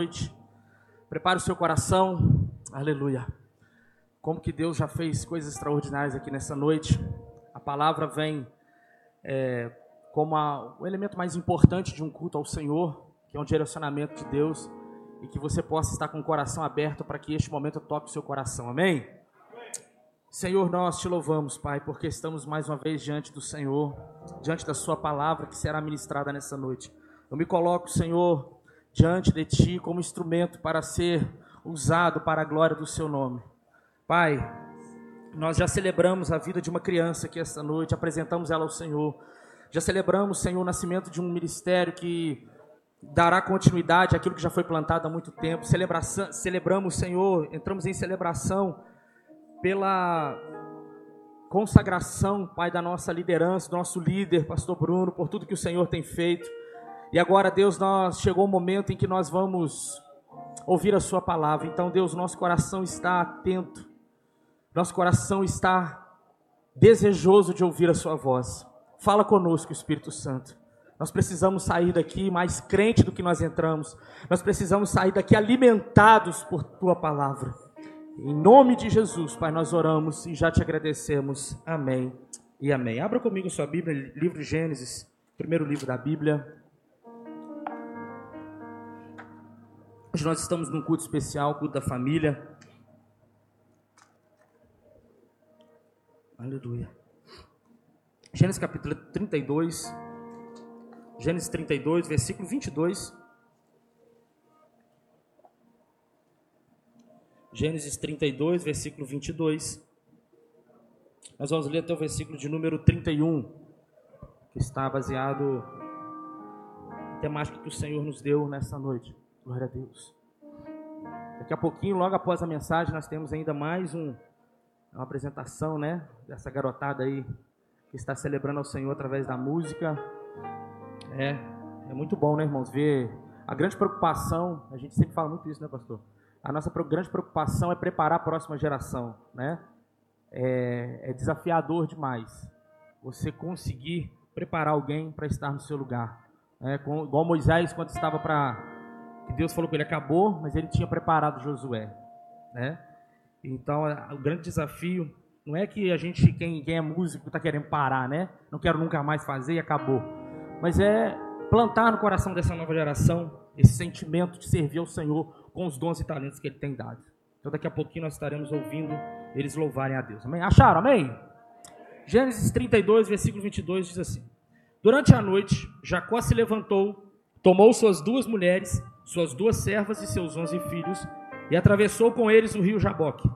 noite. Prepare o seu coração. Aleluia. Como que Deus já fez coisas extraordinárias aqui nessa noite. A palavra vem é, como a, o elemento mais importante de um culto ao Senhor, que é um direcionamento de Deus, e que você possa estar com o coração aberto para que este momento toque o seu coração. Amém? Senhor, nós te louvamos, Pai, porque estamos mais uma vez diante do Senhor, diante da Sua palavra que será ministrada nessa noite. Eu me coloco, Senhor, diante de Ti como instrumento para ser usado para a glória do Seu nome. Pai, nós já celebramos a vida de uma criança aqui esta noite, apresentamos ela ao Senhor. Já celebramos, Senhor, o nascimento de um ministério que dará continuidade àquilo que já foi plantado há muito tempo. Celebração, celebramos, Senhor, entramos em celebração pela consagração, Pai, da nossa liderança, do nosso líder, Pastor Bruno, por tudo que o Senhor tem feito. E agora, Deus, nós chegou o momento em que nós vamos ouvir a sua palavra. Então, Deus, nosso coração está atento. Nosso coração está desejoso de ouvir a sua voz. Fala conosco, Espírito Santo. Nós precisamos sair daqui mais crente do que nós entramos. Nós precisamos sair daqui alimentados por tua palavra. Em nome de Jesus, Pai, nós oramos e já te agradecemos. Amém e amém. Abra comigo sua Bíblia, livro de Gênesis, primeiro livro da Bíblia. Hoje nós estamos num culto especial, culto da família. Aleluia. Gênesis capítulo 32. Gênesis 32, versículo 22. Gênesis 32, versículo 22. Nós vamos ler até o versículo de número 31, que está baseado na temática que o Senhor nos deu nessa noite. Glória a Deus. Daqui a pouquinho, logo após a mensagem, nós temos ainda mais um, uma apresentação, né? Dessa garotada aí que está celebrando ao Senhor através da música. É, é muito bom, né, irmãos? Ver a grande preocupação, a gente sempre fala muito isso, né, pastor? A nossa grande preocupação é preparar a próxima geração, né? É, é desafiador demais você conseguir preparar alguém para estar no seu lugar. É, com, igual Moisés, quando estava para que Deus falou que ele acabou, mas ele tinha preparado Josué, né? Então, o grande desafio não é que a gente, quem, quem é músico, está querendo parar, né? Não quero nunca mais fazer e acabou. Mas é plantar no coração dessa nova geração esse sentimento de servir ao Senhor com os dons e talentos que Ele tem dado. Então, daqui a pouquinho nós estaremos ouvindo eles louvarem a Deus. Amém? Acharam? Amém? Gênesis 32, versículo 22 diz assim: Durante a noite, Jacó se levantou, tomou suas duas mulheres suas duas servas e seus onze filhos, e atravessou com eles o rio Jaboque.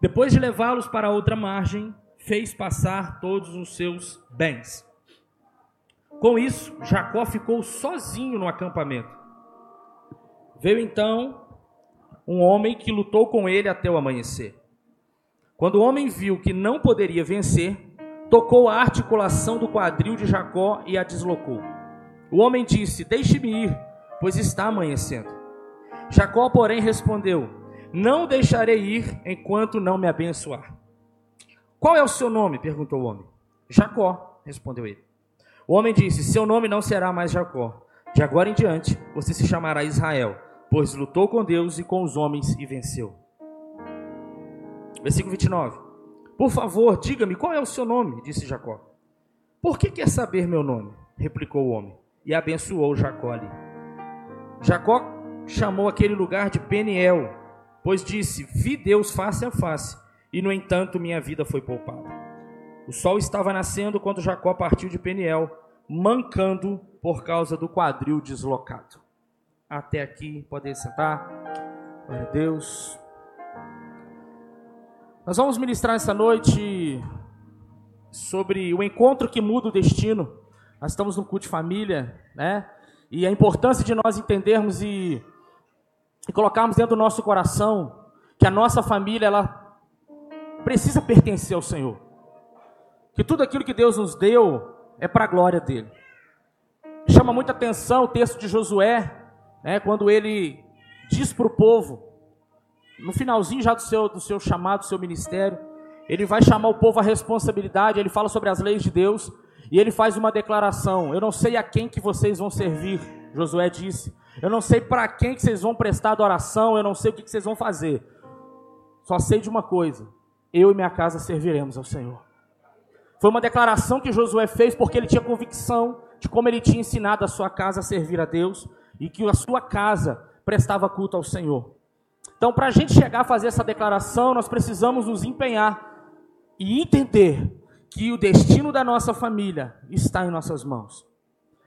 Depois de levá-los para outra margem, fez passar todos os seus bens. Com isso, Jacó ficou sozinho no acampamento. Veio então um homem que lutou com ele até o amanhecer. Quando o homem viu que não poderia vencer, tocou a articulação do quadril de Jacó e a deslocou. O homem disse: Deixe-me ir, pois está amanhecendo. Jacó, porém, respondeu: Não deixarei ir enquanto não me abençoar. Qual é o seu nome? perguntou o homem. Jacó, respondeu ele. O homem disse: Seu nome não será mais Jacó. De agora em diante, você se chamará Israel, pois lutou com Deus e com os homens e venceu. Versículo 29. Por favor, diga-me qual é o seu nome, disse Jacó. Por que quer saber meu nome? replicou o homem, e abençoou Jacó ali. Jacó chamou aquele lugar de Peniel, pois disse: Vi Deus face a face, e no entanto minha vida foi poupada. O sol estava nascendo quando Jacó partiu de Peniel, mancando por causa do quadril deslocado. Até aqui, pode sentar. Glória a Deus. Nós vamos ministrar essa noite sobre o encontro que muda o destino. Nós estamos no culto de família, né? E a importância de nós entendermos e, e colocarmos dentro do nosso coração que a nossa família ela precisa pertencer ao Senhor. Que tudo aquilo que Deus nos deu é para a glória dele. Chama muita atenção o texto de Josué, né, quando ele diz para o povo, no finalzinho já do seu, do seu chamado, do seu ministério, ele vai chamar o povo à responsabilidade, ele fala sobre as leis de Deus, e ele faz uma declaração: Eu não sei a quem que vocês vão servir. Josué disse: Eu não sei para quem que vocês vão prestar adoração, eu não sei o que, que vocês vão fazer. Só sei de uma coisa: eu e minha casa serviremos ao Senhor. Foi uma declaração que Josué fez porque ele tinha convicção de como ele tinha ensinado a sua casa a servir a Deus e que a sua casa prestava culto ao Senhor. Então, para a gente chegar a fazer essa declaração, nós precisamos nos empenhar e entender que o destino da nossa família está em nossas mãos.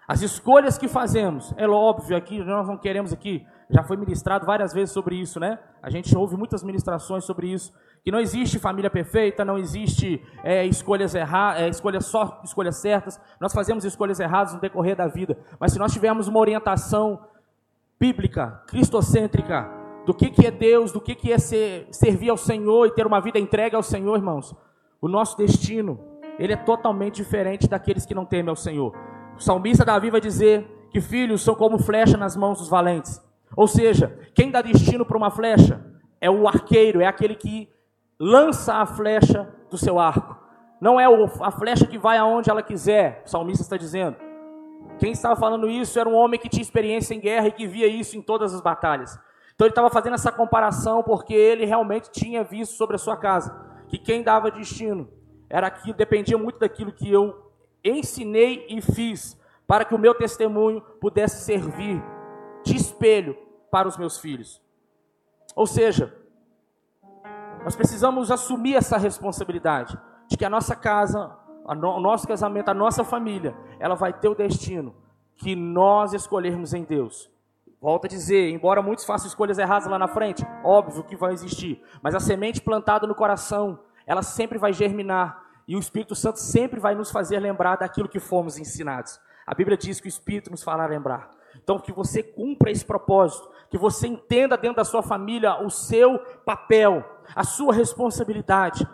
As escolhas que fazemos, é óbvio aqui, nós não queremos aqui, já foi ministrado várias vezes sobre isso, né? A gente ouve muitas ministrações sobre isso, que não existe família perfeita, não existe é, escolhas erradas, é, escolhas só escolhas certas. Nós fazemos escolhas erradas no decorrer da vida, mas se nós tivermos uma orientação bíblica, cristocêntrica, do que, que é Deus, do que, que é ser, servir ao Senhor e ter uma vida entregue ao Senhor, irmãos, o nosso destino, ele é totalmente diferente daqueles que não temem ao Senhor. O salmista Davi vai dizer que filhos são como flecha nas mãos dos valentes. Ou seja, quem dá destino para uma flecha é o arqueiro, é aquele que lança a flecha do seu arco. Não é a flecha que vai aonde ela quiser, o salmista está dizendo. Quem estava falando isso era um homem que tinha experiência em guerra e que via isso em todas as batalhas. Então ele estava fazendo essa comparação porque ele realmente tinha visto sobre a sua casa que quem dava destino era que dependia muito daquilo que eu ensinei e fiz para que o meu testemunho pudesse servir de espelho para os meus filhos. Ou seja, nós precisamos assumir essa responsabilidade de que a nossa casa, no, o nosso casamento, a nossa família, ela vai ter o destino que nós escolhermos em Deus. Volto a dizer, embora muitos façam escolhas erradas lá na frente, óbvio que vai existir, mas a semente plantada no coração, ela sempre vai germinar e o Espírito Santo sempre vai nos fazer lembrar daquilo que fomos ensinados. A Bíblia diz que o Espírito nos fará lembrar. Então, que você cumpra esse propósito, que você entenda dentro da sua família o seu papel, a sua responsabilidade.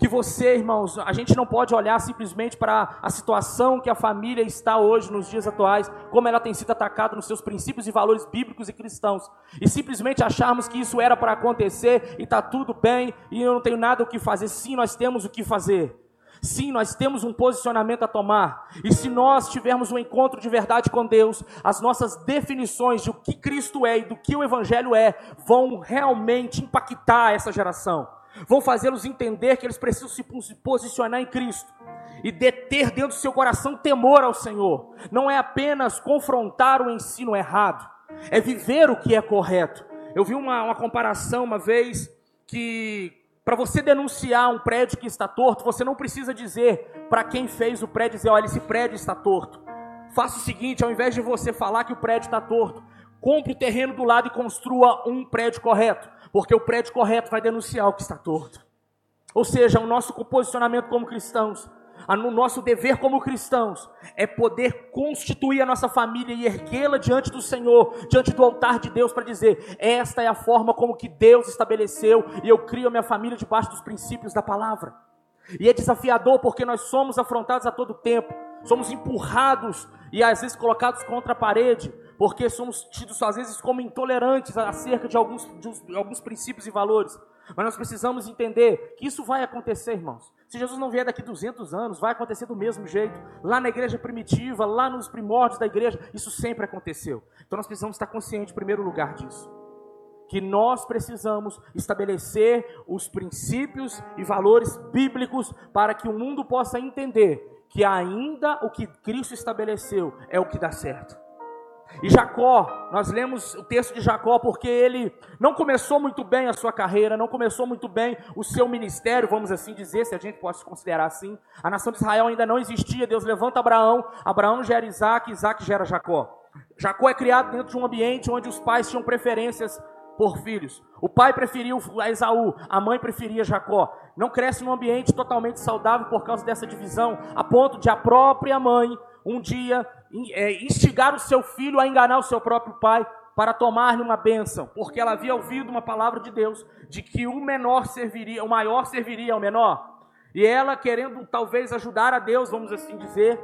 Que você, irmãos, a gente não pode olhar simplesmente para a situação que a família está hoje nos dias atuais, como ela tem sido atacada nos seus princípios e valores bíblicos e cristãos, e simplesmente acharmos que isso era para acontecer e está tudo bem e eu não tenho nada o que fazer. Sim, nós temos o que fazer. Sim, nós temos um posicionamento a tomar. E se nós tivermos um encontro de verdade com Deus, as nossas definições de o que Cristo é e do que o Evangelho é vão realmente impactar essa geração. Vão fazê-los entender que eles precisam se posicionar em Cristo e deter dentro do seu coração temor ao Senhor. Não é apenas confrontar o ensino errado, é viver o que é correto. Eu vi uma, uma comparação uma vez que para você denunciar um prédio que está torto, você não precisa dizer para quem fez o prédio, dizer, olha, esse prédio está torto. Faça o seguinte, ao invés de você falar que o prédio está torto, compre o terreno do lado e construa um prédio correto, porque o prédio correto vai denunciar o que está torto. Ou seja, o nosso posicionamento como cristãos no nosso dever como cristãos é poder constituir a nossa família e erguê-la diante do Senhor, diante do altar de Deus, para dizer: esta é a forma como que Deus estabeleceu e eu crio a minha família debaixo dos princípios da palavra. E é desafiador porque nós somos afrontados a todo tempo, somos empurrados e às vezes colocados contra a parede, porque somos tidos às vezes como intolerantes acerca de alguns, de alguns princípios e valores. Mas nós precisamos entender que isso vai acontecer, irmãos. Se Jesus não vier daqui 200 anos, vai acontecer do mesmo jeito. Lá na igreja primitiva, lá nos primórdios da igreja, isso sempre aconteceu. Então nós precisamos estar conscientes, em primeiro lugar, disso. Que nós precisamos estabelecer os princípios e valores bíblicos para que o mundo possa entender que ainda o que Cristo estabeleceu é o que dá certo. E Jacó, nós lemos o texto de Jacó porque ele não começou muito bem a sua carreira, não começou muito bem o seu ministério, vamos assim dizer, se a gente pode considerar assim. A nação de Israel ainda não existia, Deus levanta Abraão, Abraão gera Isaac, Isaac gera Jacó. Jacó é criado dentro de um ambiente onde os pais tinham preferências por filhos. O pai preferiu Esaú, a mãe preferia Jacó. Não cresce num ambiente totalmente saudável por causa dessa divisão, a ponto de a própria mãe um dia é, instigar o seu filho a enganar o seu próprio pai para tomar-lhe uma bênção, porque ela havia ouvido uma palavra de Deus de que o menor serviria, o maior serviria ao menor. E ela, querendo talvez ajudar a Deus, vamos assim dizer,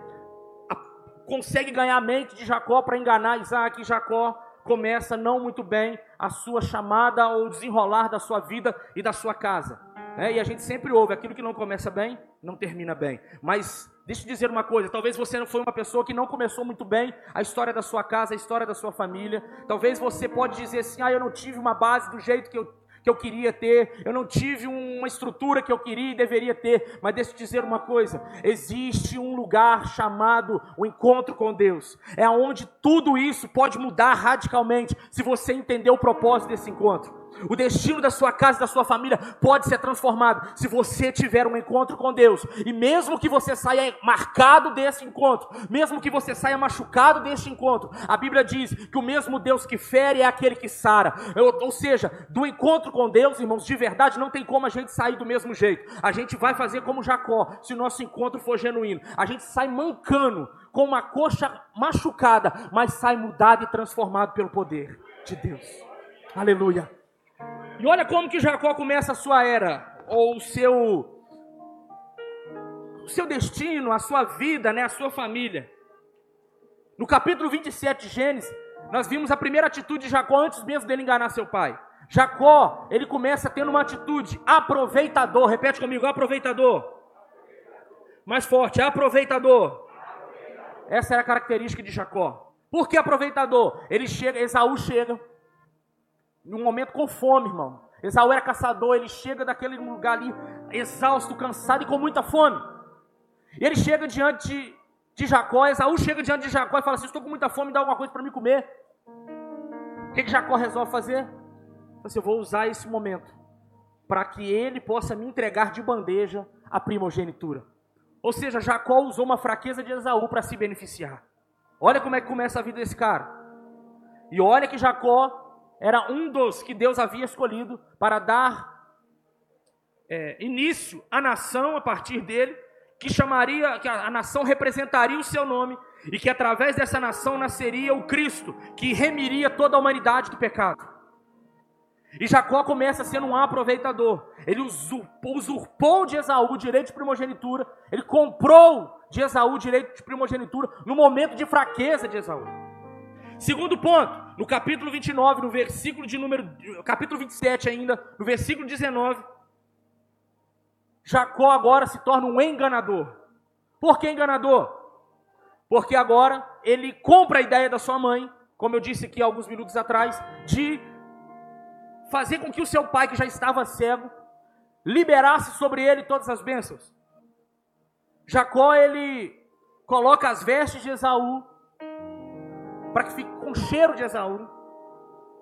consegue ganhar a mente de Jacó para enganar Isaac. E Jacó começa não muito bem a sua chamada ou desenrolar da sua vida e da sua casa. É, e a gente sempre ouve aquilo que não começa bem, não termina bem. Mas Deixa eu dizer uma coisa, talvez você não foi uma pessoa que não começou muito bem a história da sua casa, a história da sua família. Talvez você pode dizer assim: "Ah, eu não tive uma base do jeito que eu que eu queria ter, eu não tive uma estrutura que eu queria e deveria ter, mas deixa eu dizer uma coisa: existe um lugar chamado o encontro com Deus, é onde tudo isso pode mudar radicalmente se você entender o propósito desse encontro. O destino da sua casa, da sua família pode ser transformado se você tiver um encontro com Deus. E mesmo que você saia marcado desse encontro, mesmo que você saia machucado desse encontro, a Bíblia diz que o mesmo Deus que fere é aquele que sara. Ou, ou seja, do encontro com Deus, irmãos, de verdade, não tem como a gente sair do mesmo jeito. A gente vai fazer como Jacó, se o nosso encontro for genuíno. A gente sai mancando, com uma coxa machucada, mas sai mudado e transformado pelo poder de Deus. Aleluia. E olha como que Jacó começa a sua era, ou o seu o seu destino, a sua vida, né, a sua família. No capítulo 27 de Gênesis, nós vimos a primeira atitude de Jacó antes mesmo dele enganar seu pai. Jacó, ele começa tendo uma atitude aproveitador. Repete comigo, aproveitador. Mais forte, aproveitador. Essa era a característica de Jacó. Por que aproveitador? Ele chega, Esaú chega, num momento com fome, irmão. Esaú era caçador, ele chega daquele lugar ali, exausto, cansado e com muita fome. E ele chega diante de, de Jacó, Esaú chega diante de Jacó e fala assim: Estou com muita fome, dá alguma coisa para me comer. O que, que Jacó resolve fazer? Assim, Eu vou usar esse momento para que ele possa me entregar de bandeja a primogenitura. Ou seja, Jacó usou uma fraqueza de Esaú para se beneficiar. Olha como é que começa a vida desse cara. E olha que Jacó era um dos que Deus havia escolhido para dar é, início à nação a partir dele, que chamaria, que a, a nação representaria o seu nome e que através dessa nação nasceria o Cristo, que remiria toda a humanidade do pecado. E Jacó começa sendo um aproveitador. Ele usurpou, usurpou de Esaú o direito de primogenitura. Ele comprou de Esaú o direito de primogenitura no momento de fraqueza de Esaú. Segundo ponto, no capítulo 29, no versículo de número, capítulo 27 ainda, no versículo 19, Jacó agora se torna um enganador. Por que enganador? Porque agora ele compra a ideia da sua mãe, como eu disse aqui alguns minutos atrás, de fazer com que o seu pai, que já estava cego, liberasse sobre ele todas as bênçãos. Jacó ele coloca as vestes de Esaú para que fique com cheiro de Esaú.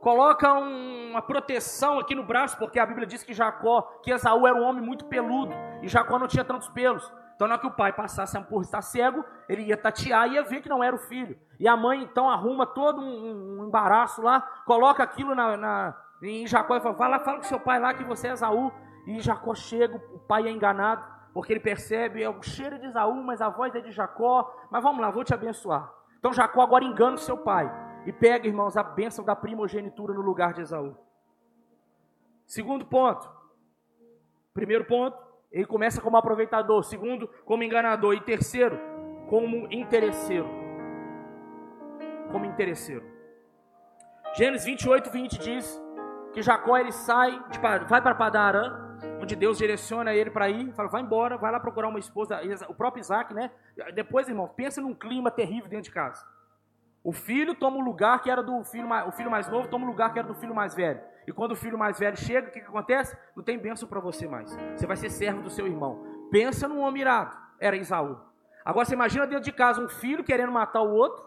Coloca um, uma proteção aqui no braço, porque a Bíblia diz que Jacó, que Esaú era um homem muito peludo e Jacó não tinha tantos pelos. Então, na hora que o pai passasse por estar cego, ele ia tatear e ia ver que não era o filho. E a mãe então arruma todo um, um embaraço lá, coloca aquilo na, na, em Jacó e fala: Vai lá, fala com seu pai lá que você é Esaú. E Jacó chega, o pai é enganado, porque ele percebe é o cheiro de Esaú, mas a voz é de Jacó. Mas vamos lá, vou te abençoar. Então Jacó agora engana o seu pai e pega, irmãos, a bênção da primogenitura no lugar de Esaú. Segundo ponto. Primeiro ponto, ele começa como aproveitador. Segundo, como enganador. E terceiro, como interesseiro. Como interesseiro. Gênesis 28, 20 diz que Jacó ele sai, de, vai para Padarã, onde Deus direciona ele para ir, fala, vai embora, vai lá procurar uma esposa, o próprio Isaac, né? Depois, irmão, pensa num clima terrível dentro de casa. O filho toma o lugar que era do filho mais, o filho mais novo toma o lugar que era do filho mais velho. E quando o filho mais velho chega, o que, que acontece? Não tem bênção para você mais. Você vai ser servo do seu irmão. Pensa num homem irado. Era Isaú. Agora você imagina dentro de casa um filho querendo matar o outro,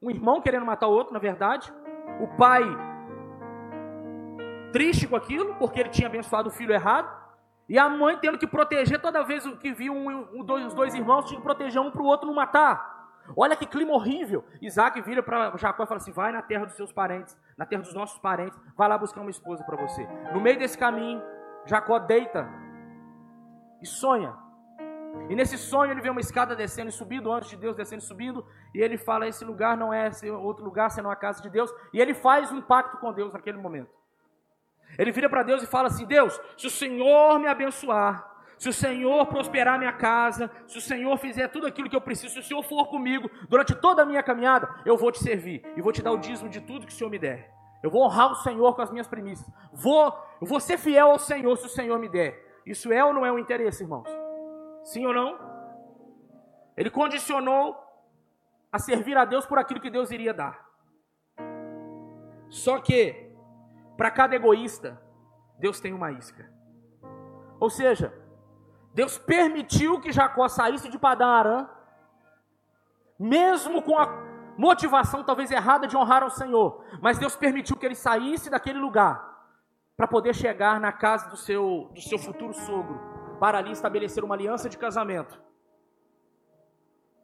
um irmão querendo matar o outro, na verdade, o pai triste com aquilo, porque ele tinha abençoado o filho errado, e a mãe tendo que proteger toda vez que viu um, um, dois, os dois irmãos, tinha que proteger um para o outro não matar. Olha que clima horrível. Isaac vira para Jacó e fala assim: vai na terra dos seus parentes, na terra dos nossos parentes, vai lá buscar uma esposa para você. No meio desse caminho, Jacó deita e sonha. E nesse sonho ele vê uma escada descendo e subindo, antes de Deus descendo e subindo, e ele fala: esse lugar não é outro lugar, senão a casa de Deus. E ele faz um pacto com Deus naquele momento. Ele vira para Deus e fala assim: Deus, se o Senhor me abençoar, se o Senhor prosperar minha casa, se o Senhor fizer tudo aquilo que eu preciso, se o Senhor for comigo durante toda a minha caminhada, eu vou te servir e vou te dar o dízimo de tudo que o Senhor me der. Eu vou honrar o Senhor com as minhas premissas. Vou, eu vou ser fiel ao Senhor se o Senhor me der. Isso é ou não é um interesse, irmãos? Sim ou não? Ele condicionou a servir a Deus por aquilo que Deus iria dar. Só que, para cada egoísta, Deus tem uma isca. Ou seja, Deus permitiu que Jacó saísse de Padã Arã, mesmo com a motivação talvez errada de honrar ao Senhor, mas Deus permitiu que ele saísse daquele lugar para poder chegar na casa do seu, do seu futuro sogro, para ali estabelecer uma aliança de casamento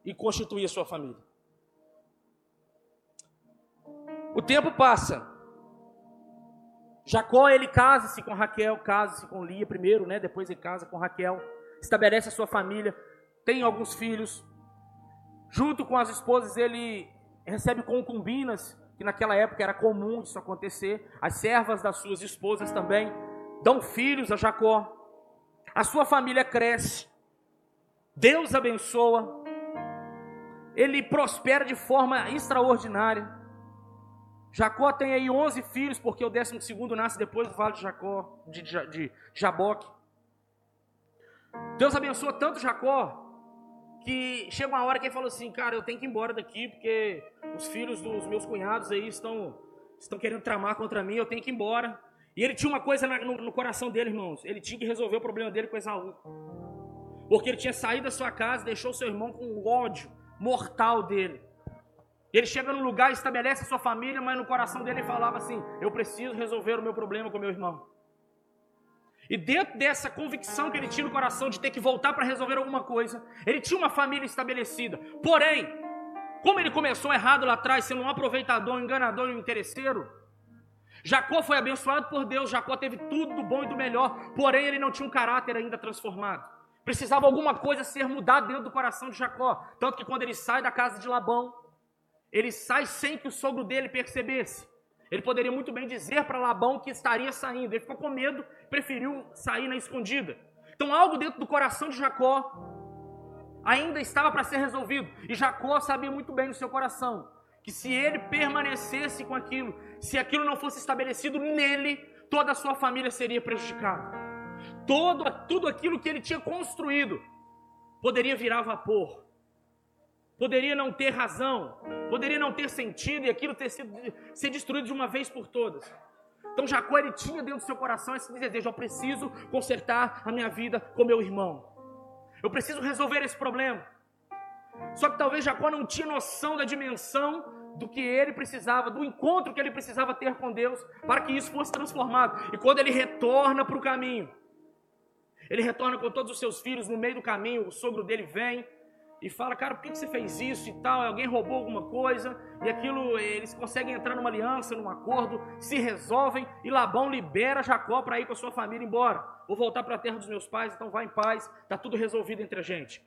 e constituir a sua família. O tempo passa. Jacó ele casa-se com Raquel, casa-se com Lia primeiro, né? Depois ele casa com Raquel, estabelece a sua família, tem alguns filhos. Junto com as esposas ele recebe concubinas, que naquela época era comum isso acontecer. As servas das suas esposas também dão filhos a Jacó. A sua família cresce. Deus abençoa. Ele prospera de forma extraordinária. Jacó tem aí 11 filhos, porque o 12 nasce depois do vale de Jacó, de, de, Jaboque. Deus abençoa tanto Jacó, que chega uma hora que ele falou assim, cara, eu tenho que ir embora daqui, porque os filhos dos meus cunhados aí estão, estão querendo tramar contra mim, eu tenho que ir embora. E ele tinha uma coisa no, no coração dele, irmãos, ele tinha que resolver o problema dele com Esaú. Porque ele tinha saído da sua casa, deixou seu irmão com o ódio mortal dele. Ele chega num lugar, estabelece a sua família, mas no coração dele ele falava assim: Eu preciso resolver o meu problema com meu irmão. E dentro dessa convicção que ele tinha no coração de ter que voltar para resolver alguma coisa, ele tinha uma família estabelecida. Porém, como ele começou errado lá atrás, sendo um aproveitador, um enganador e um interesseiro, Jacó foi abençoado por Deus, Jacó teve tudo do bom e do melhor, porém ele não tinha um caráter ainda transformado. Precisava alguma coisa ser mudada dentro do coração de Jacó. Tanto que quando ele sai da casa de Labão, ele sai sem que o sogro dele percebesse. Ele poderia muito bem dizer para Labão que estaria saindo. Ele ficou com medo, preferiu sair na escondida. Então, algo dentro do coração de Jacó ainda estava para ser resolvido. E Jacó sabia muito bem no seu coração que se ele permanecesse com aquilo, se aquilo não fosse estabelecido nele, toda a sua família seria prejudicada. Todo, tudo aquilo que ele tinha construído poderia virar vapor poderia não ter razão, poderia não ter sentido e aquilo ter sido ser destruído de uma vez por todas. Então Jacó ele tinha dentro do seu coração esse desejo: eu preciso consertar a minha vida com meu irmão. Eu preciso resolver esse problema. Só que talvez Jacó não tinha noção da dimensão do que ele precisava, do encontro que ele precisava ter com Deus para que isso fosse transformado. E quando ele retorna para o caminho, ele retorna com todos os seus filhos no meio do caminho, o sogro dele vem e fala, cara, por que você fez isso e tal? Alguém roubou alguma coisa e aquilo, eles conseguem entrar numa aliança, num acordo, se resolvem e Labão libera Jacó para ir com a sua família embora. Vou voltar para a terra dos meus pais, então vá em paz, está tudo resolvido entre a gente.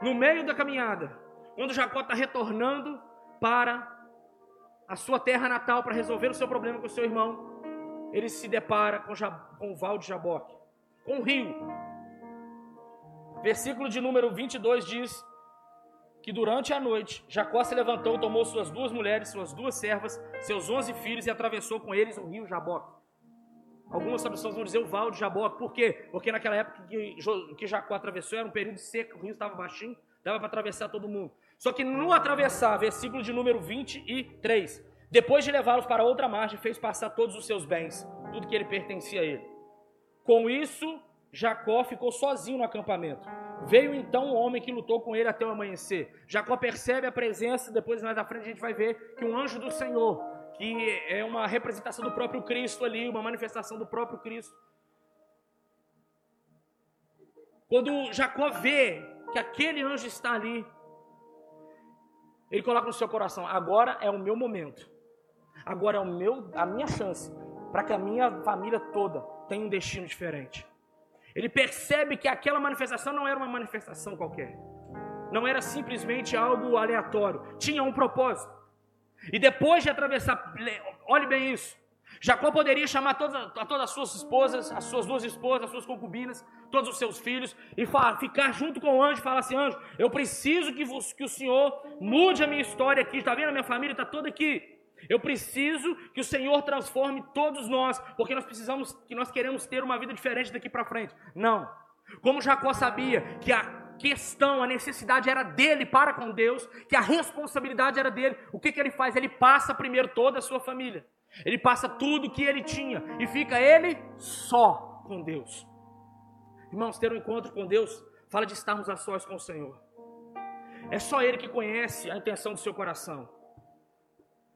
No meio da caminhada, quando Jacó está retornando para a sua terra natal para resolver o seu problema com o seu irmão, ele se depara com, com o Val de Jaboque, com o rio. Versículo de número 22 diz que durante a noite Jacó se levantou, tomou suas duas mulheres, suas duas servas, seus onze filhos e atravessou com eles o rio Jaboque. Algumas traduções vão dizer o val de Jaboque. Por quê? Porque naquela época que, Jacó atravessou era um período seco, o rio estava baixinho, dava para atravessar todo mundo. Só que no atravessar, versículo de número 23, depois de levá-los para outra margem, fez passar todos os seus bens, tudo que ele pertencia a ele. Com isso, Jacó ficou sozinho no acampamento. Veio então o homem que lutou com ele até o amanhecer. Jacó percebe a presença, depois mais à frente a gente vai ver que um anjo do Senhor, que é uma representação do próprio Cristo ali, uma manifestação do próprio Cristo. Quando Jacó vê que aquele anjo está ali, ele coloca no seu coração: agora é o meu momento, agora é o meu, a minha chance para que a minha família toda tenha um destino diferente. Ele percebe que aquela manifestação não era uma manifestação qualquer. Não era simplesmente algo aleatório. Tinha um propósito. E depois de atravessar, olhe bem isso. Jacó poderia chamar todas, a todas as suas esposas, as suas duas esposas, as suas concubinas, todos os seus filhos, e falar, ficar junto com o anjo e falar assim: anjo, eu preciso que, que o Senhor mude a minha história aqui. Está vendo? A minha família está toda aqui. Eu preciso que o Senhor transforme todos nós, porque nós precisamos, que nós queremos ter uma vida diferente daqui para frente. Não. Como Jacó sabia que a questão, a necessidade era dele para com Deus, que a responsabilidade era dele, o que, que ele faz? Ele passa primeiro toda a sua família. Ele passa tudo que ele tinha e fica ele só com Deus. Irmãos, ter um encontro com Deus fala de estarmos a sós com o Senhor. É só Ele que conhece a intenção do seu coração.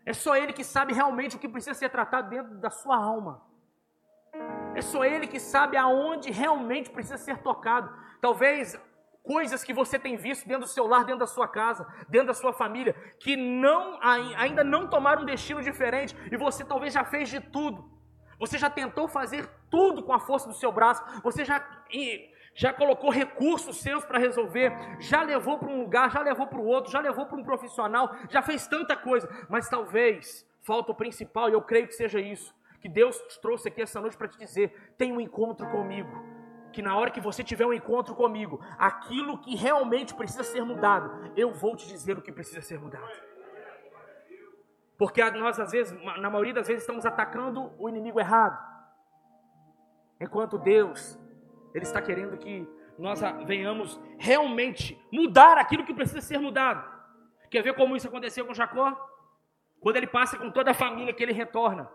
É só Ele que sabe realmente o que precisa ser tratado dentro da sua alma. É só Ele que sabe aonde realmente precisa ser tocado. Talvez coisas que você tem visto dentro do seu lar, dentro da sua casa, dentro da sua família, que não ainda não tomaram um destino diferente e você talvez já fez de tudo. Você já tentou fazer tudo com a força do seu braço. Você já já colocou recursos seus para resolver, já levou para um lugar, já levou para o outro, já levou para um profissional, já fez tanta coisa, mas talvez falta o principal, e eu creio que seja isso, que Deus te trouxe aqui essa noite para te dizer: tem um encontro comigo. Que na hora que você tiver um encontro comigo, aquilo que realmente precisa ser mudado, eu vou te dizer o que precisa ser mudado. Porque nós, às vezes, na maioria das vezes, estamos atacando o inimigo errado. Enquanto Deus ele está querendo que nós venhamos realmente mudar aquilo que precisa ser mudado. Quer ver como isso aconteceu com Jacó? Quando ele passa com toda a família que ele retorna.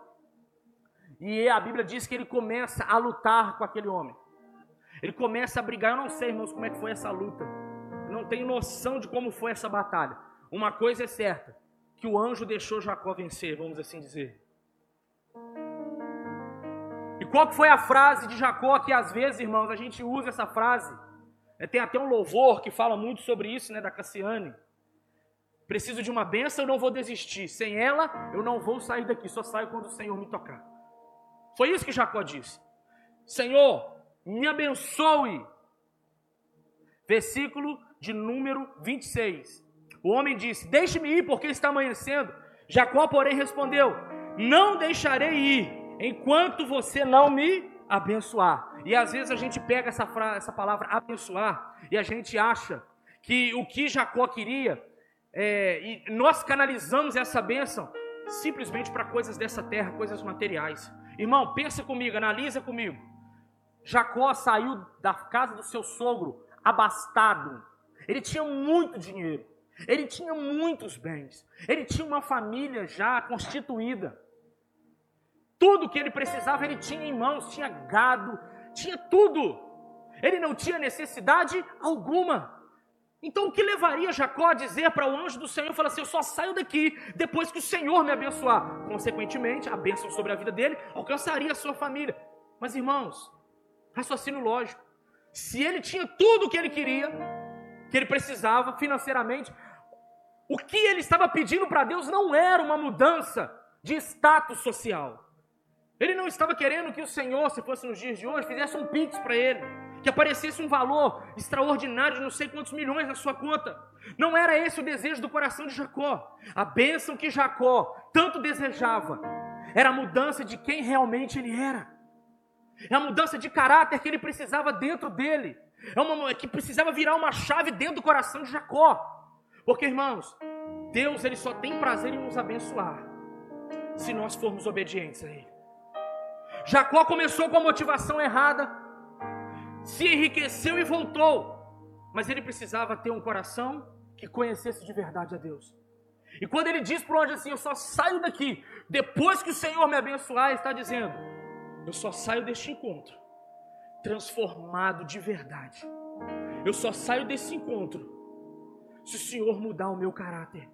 E a Bíblia diz que ele começa a lutar com aquele homem. Ele começa a brigar. Eu não sei, irmãos, como é que foi essa luta. Eu não tenho noção de como foi essa batalha. Uma coisa é certa: que o anjo deixou Jacó vencer, vamos assim dizer. Qual que foi a frase de Jacó que às vezes, irmãos, a gente usa essa frase? É, tem até um louvor que fala muito sobre isso, né, da Cassiane. Preciso de uma benção, eu não vou desistir. Sem ela, eu não vou sair daqui, só saio quando o Senhor me tocar. Foi isso que Jacó disse. Senhor, me abençoe. Versículo de número 26. O homem disse: Deixe-me ir, porque está amanhecendo. Jacó, porém, respondeu: Não deixarei ir enquanto você não me abençoar. E às vezes a gente pega essa, essa palavra abençoar e a gente acha que o que Jacó queria, é, e nós canalizamos essa bênção simplesmente para coisas dessa terra, coisas materiais. Irmão, pensa comigo, analisa comigo. Jacó saiu da casa do seu sogro abastado. Ele tinha muito dinheiro. Ele tinha muitos bens. Ele tinha uma família já constituída. Tudo que ele precisava ele tinha em mãos, tinha gado, tinha tudo. Ele não tinha necessidade alguma. Então o que levaria Jacó a dizer para o anjo do Senhor, falar assim, eu só saio daqui depois que o Senhor me abençoar. Consequentemente, a bênção sobre a vida dele alcançaria a sua família. Mas irmãos, raciocínio lógico. Se ele tinha tudo o que ele queria, que ele precisava financeiramente, o que ele estava pedindo para Deus não era uma mudança de status social. Ele não estava querendo que o Senhor, se fosse nos dias de hoje, fizesse um pix para ele, que aparecesse um valor extraordinário de não sei quantos milhões na sua conta. Não era esse o desejo do coração de Jacó. A bênção que Jacó tanto desejava era a mudança de quem realmente ele era. É a mudança de caráter que ele precisava dentro dele. É uma que precisava virar uma chave dentro do coração de Jacó. Porque, irmãos, Deus ele só tem prazer em nos abençoar se nós formos obedientes a ele. Jacó começou com a motivação errada, se enriqueceu e voltou, mas ele precisava ter um coração que conhecesse de verdade a Deus. E quando ele diz para o anjo assim: Eu só saio daqui depois que o Senhor me abençoar, está dizendo: Eu só saio deste encontro transformado de verdade. Eu só saio desse encontro se o Senhor mudar o meu caráter.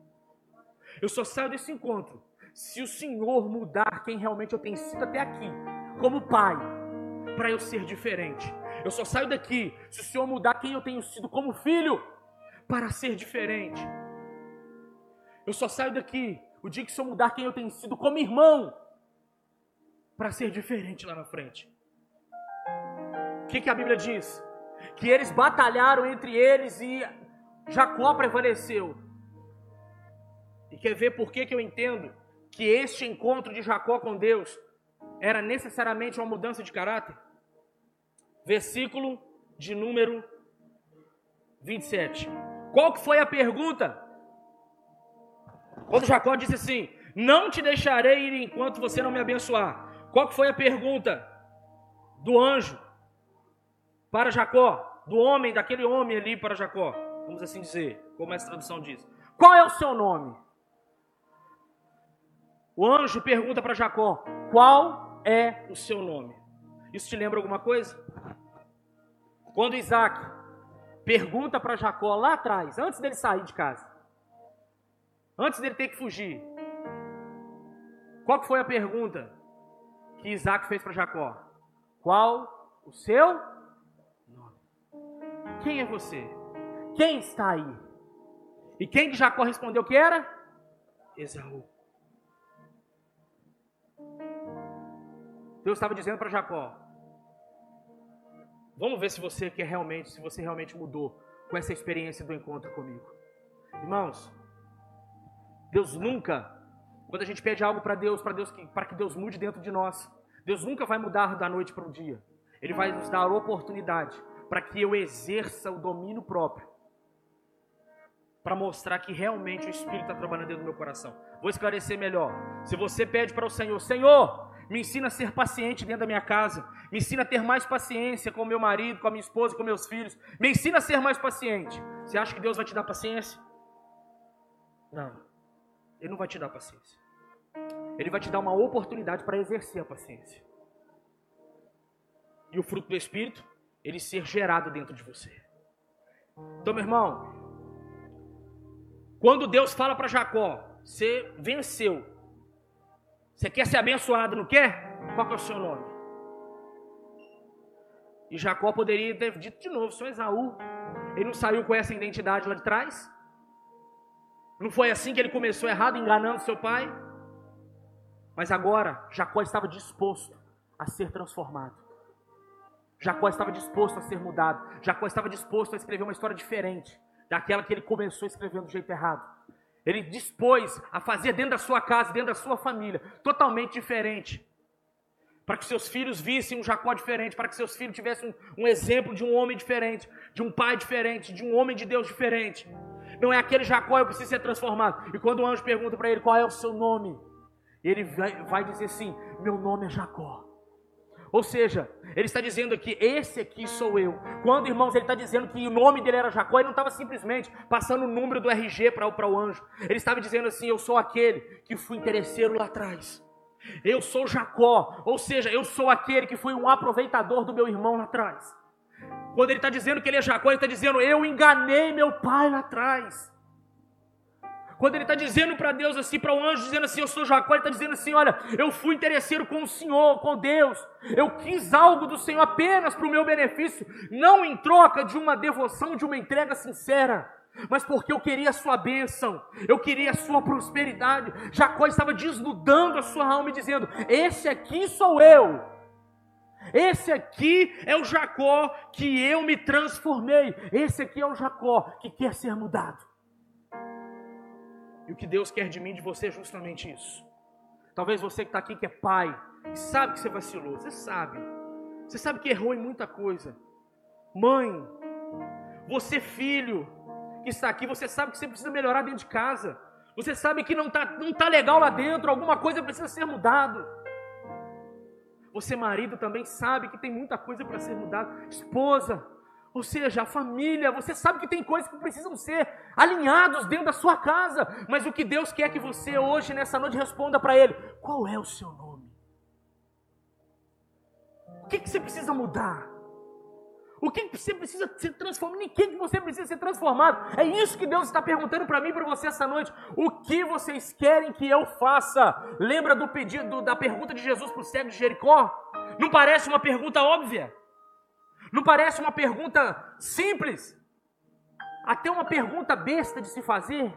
Eu só saio desse encontro se o Senhor mudar quem realmente eu tenho sido até aqui como pai, para eu ser diferente. Eu só saio daqui se o Senhor mudar quem eu tenho sido como filho, para ser diferente. Eu só saio daqui o dia que o Senhor mudar quem eu tenho sido como irmão, para ser diferente lá na frente. O que, que a Bíblia diz? Que eles batalharam entre eles e Jacó prevaleceu. E quer ver por que, que eu entendo que este encontro de Jacó com Deus era necessariamente uma mudança de caráter? Versículo de número 27. Qual que foi a pergunta? Quando Jacó disse assim: Não te deixarei ir enquanto você não me abençoar. Qual que foi a pergunta do anjo para Jacó? do homem, daquele homem ali para Jacó. Vamos assim dizer, como essa tradução diz. Qual é o seu nome? O anjo pergunta para Jacó: Qual é o seu nome? Isso te lembra alguma coisa? Quando Isaac pergunta para Jacó lá atrás, antes dele sair de casa, antes dele ter que fugir, qual foi a pergunta que Isaac fez para Jacó? Qual o seu nome? Quem é você? Quem está aí? E quem que Jacó respondeu que era? Esaú. Deus estava dizendo para Jacó: Vamos ver se você quer realmente, se você realmente mudou com essa experiência do encontro comigo. Irmãos, Deus nunca, quando a gente pede algo para Deus, para Deus para que Deus mude dentro de nós, Deus nunca vai mudar da noite para o dia. Ele vai nos dar oportunidade para que eu exerça o domínio próprio, para mostrar que realmente o Espírito está trabalhando dentro do meu coração. Vou esclarecer melhor. Se você pede para o Senhor, Senhor, me ensina a ser paciente dentro da minha casa, me ensina a ter mais paciência com meu marido, com a minha esposa, com meus filhos, me ensina a ser mais paciente. Você acha que Deus vai te dar paciência? Não, Ele não vai te dar paciência. Ele vai te dar uma oportunidade para exercer a paciência. E o fruto do Espírito, ele ser gerado dentro de você. Então, meu irmão, quando Deus fala para Jacó, você venceu, você quer ser abençoado, não quer? Qual que é o seu nome? E Jacó poderia ter dito de novo, sou Esaú. Ele não saiu com essa identidade lá de trás? Não foi assim que ele começou errado, enganando seu pai? Mas agora, Jacó estava disposto a ser transformado. Jacó estava disposto a ser mudado. Jacó estava disposto a escrever uma história diferente daquela que ele começou escrevendo do jeito errado. Ele dispôs a fazer dentro da sua casa, dentro da sua família, totalmente diferente. Para que seus filhos vissem um Jacó diferente, para que seus filhos tivessem um, um exemplo de um homem diferente, de um pai diferente, de um homem de Deus diferente. Não é aquele Jacó, eu preciso ser transformado. E quando o anjo pergunta para ele qual é o seu nome, ele vai, vai dizer assim: Meu nome é Jacó. Ou seja, ele está dizendo aqui, esse aqui sou eu. Quando, irmãos, ele está dizendo que o nome dele era Jacó, ele não estava simplesmente passando o número do RG para o anjo. Ele estava dizendo assim: Eu sou aquele que fui interesseiro lá atrás. Eu sou Jacó. Ou seja, eu sou aquele que fui um aproveitador do meu irmão lá atrás. Quando ele está dizendo que ele é Jacó, ele está dizendo: Eu enganei meu pai lá atrás. Quando ele está dizendo para Deus assim, para o um anjo, dizendo assim, eu sou Jacó, ele está dizendo assim: olha, eu fui interesseiro com o Senhor, com Deus, eu quis algo do Senhor apenas para o meu benefício, não em troca de uma devoção, de uma entrega sincera, mas porque eu queria a sua bênção, eu queria a sua prosperidade. Jacó estava desnudando a sua alma e dizendo: Esse aqui sou eu. Esse aqui é o Jacó que eu me transformei. Esse aqui é o Jacó que quer ser mudado. E o que Deus quer de mim, de você, é justamente isso. Talvez você que está aqui, que é pai, e sabe que você vacilou, você sabe. Você sabe que errou em muita coisa. Mãe, você filho, que está aqui, você sabe que você precisa melhorar dentro de casa. Você sabe que não está não tá legal lá dentro, alguma coisa precisa ser mudado. Você, marido, também sabe que tem muita coisa para ser mudada. Esposa, ou seja, a família, você sabe que tem coisas que precisam ser alinhados dentro da sua casa, mas o que Deus quer que você hoje, nessa noite, responda para Ele: qual é o seu nome? O que, que você precisa mudar? O que você precisa ser transformado? Em que você precisa ser transformado? É isso que Deus está perguntando para mim e para você essa noite. O que vocês querem que eu faça? Lembra do pedido, da pergunta de Jesus para o cego de Jericó? Não parece uma pergunta óbvia? Não parece uma pergunta simples? Até uma pergunta besta de se fazer?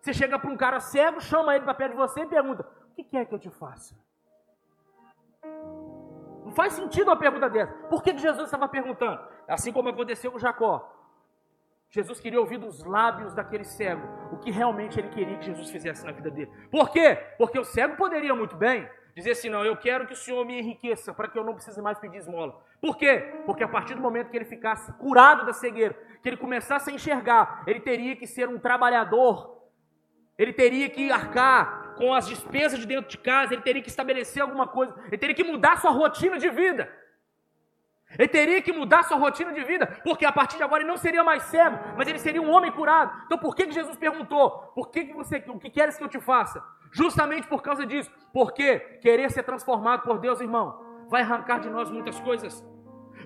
Você chega para um cara cego, chama ele para perto de você e pergunta: O que quer que eu te faça? Não faz sentido uma pergunta dessa. Por que Jesus estava perguntando? Assim como aconteceu com Jacó. Jesus queria ouvir dos lábios daquele cego o que realmente ele queria que Jesus fizesse na vida dele. Por quê? Porque o cego poderia muito bem dizer assim: não, eu quero que o Senhor me enriqueça para que eu não precise mais pedir esmola. Por quê? Porque a partir do momento que ele ficasse curado da cegueira, que ele começasse a enxergar, ele teria que ser um trabalhador, ele teria que arcar com as despesas de dentro de casa, ele teria que estabelecer alguma coisa, ele teria que mudar sua rotina de vida. Ele teria que mudar sua rotina de vida, porque a partir de agora ele não seria mais cego, mas ele seria um homem curado. Então por que, que Jesus perguntou? Por que, que você, o que queres que eu te faça? Justamente por causa disso. Porque querer ser transformado por Deus, irmão, vai arrancar de nós muitas coisas.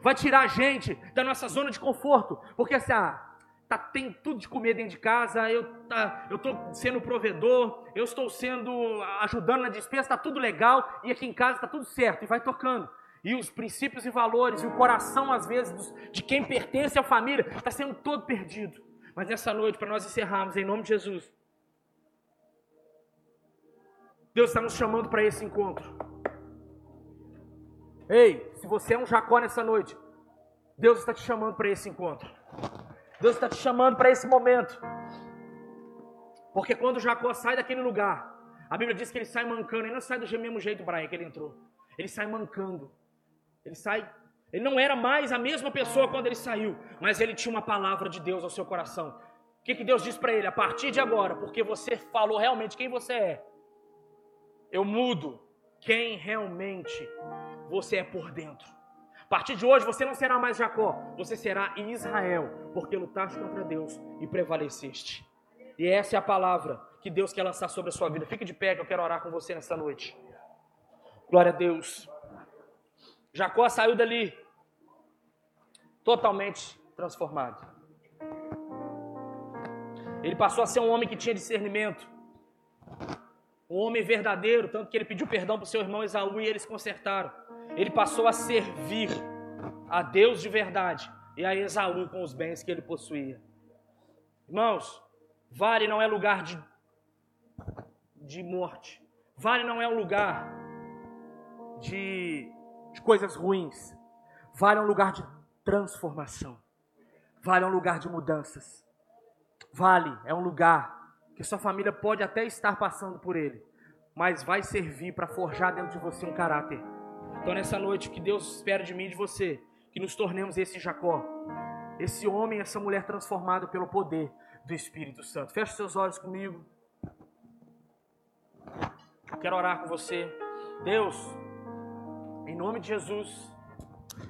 Vai tirar a gente da nossa zona de conforto. Porque assim, ah, tá, tem tudo de comer dentro de casa, eu tá, eu estou sendo provedor, eu estou sendo ajudando na despesa, está tudo legal, e aqui em casa está tudo certo, e vai tocando. E os princípios e valores, e o coração, às vezes, de quem pertence à família, está sendo todo perdido. Mas nessa noite, para nós encerrarmos, em nome de Jesus, Deus está nos chamando para esse encontro. Ei, se você é um Jacó nessa noite, Deus está te chamando para esse encontro. Deus está te chamando para esse momento. Porque quando Jacó sai daquele lugar, a Bíblia diz que ele sai mancando. Ele não sai do mesmo jeito, Brian, que ele entrou. Ele sai mancando. Ele sai. Ele não era mais a mesma pessoa quando ele saiu, mas ele tinha uma palavra de Deus ao seu coração. O que, que Deus diz para ele? A partir de agora, porque você falou realmente quem você é, eu mudo quem realmente você é por dentro. A partir de hoje você não será mais Jacó, você será Israel, porque lutaste contra Deus e prevaleceste. E essa é a palavra que Deus quer lançar sobre a sua vida. Fique de pé que eu quero orar com você nessa noite. Glória a Deus. Jacó saiu dali totalmente transformado. Ele passou a ser um homem que tinha discernimento, um homem verdadeiro, tanto que ele pediu perdão para o seu irmão Esaú e eles consertaram. Ele passou a servir a Deus de verdade e a Esaú com os bens que ele possuía. Irmãos, vale não é lugar de, de morte, vale não é um lugar de, de coisas ruins, vale é um lugar de transformação, vale é um lugar de mudanças, vale é um lugar que sua família pode até estar passando por ele, mas vai servir para forjar dentro de você um caráter então, nessa noite, que Deus espera de mim e de você, que nos tornemos esse Jacó, esse homem, essa mulher transformada pelo poder do Espírito Santo. Feche seus olhos comigo. Eu quero orar com você. Deus, em nome de Jesus,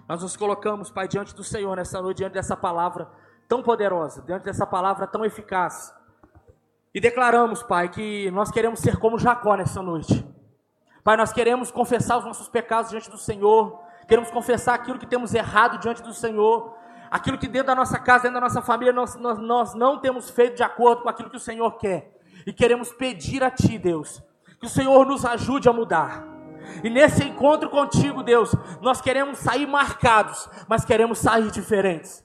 nós nos colocamos, Pai, diante do Senhor nessa noite, diante dessa palavra tão poderosa, diante dessa palavra tão eficaz. E declaramos, Pai, que nós queremos ser como Jacó nessa noite. Pai, nós queremos confessar os nossos pecados diante do Senhor, queremos confessar aquilo que temos errado diante do Senhor, aquilo que dentro da nossa casa, dentro da nossa família, nós, nós, nós não temos feito de acordo com aquilo que o Senhor quer. E queremos pedir a Ti, Deus, que o Senhor nos ajude a mudar. E nesse encontro contigo, Deus, nós queremos sair marcados, mas queremos sair diferentes.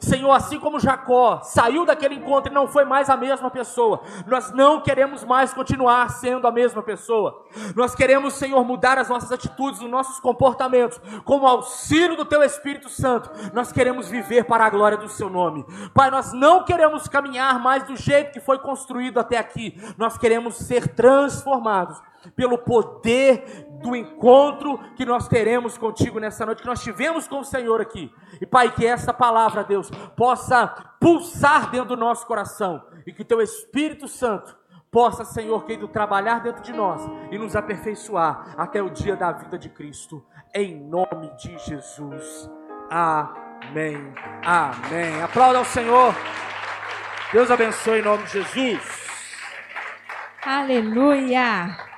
Senhor, assim como Jacó saiu daquele encontro e não foi mais a mesma pessoa, nós não queremos mais continuar sendo a mesma pessoa. Nós queremos, Senhor, mudar as nossas atitudes, os nossos comportamentos, com o auxílio do Teu Espírito Santo. Nós queremos viver para a glória do Seu nome. Pai, nós não queremos caminhar mais do jeito que foi construído até aqui. Nós queremos ser transformados pelo poder do encontro que nós teremos contigo nessa noite, que nós tivemos com o Senhor aqui. E Pai, que essa palavra, Deus, possa pulsar dentro do nosso coração e que teu Espírito Santo possa, Senhor querido, trabalhar dentro de nós e nos aperfeiçoar até o dia da vida de Cristo. Em nome de Jesus. Amém. Amém. Aplauda ao Senhor. Deus abençoe em nome de Jesus. Aleluia.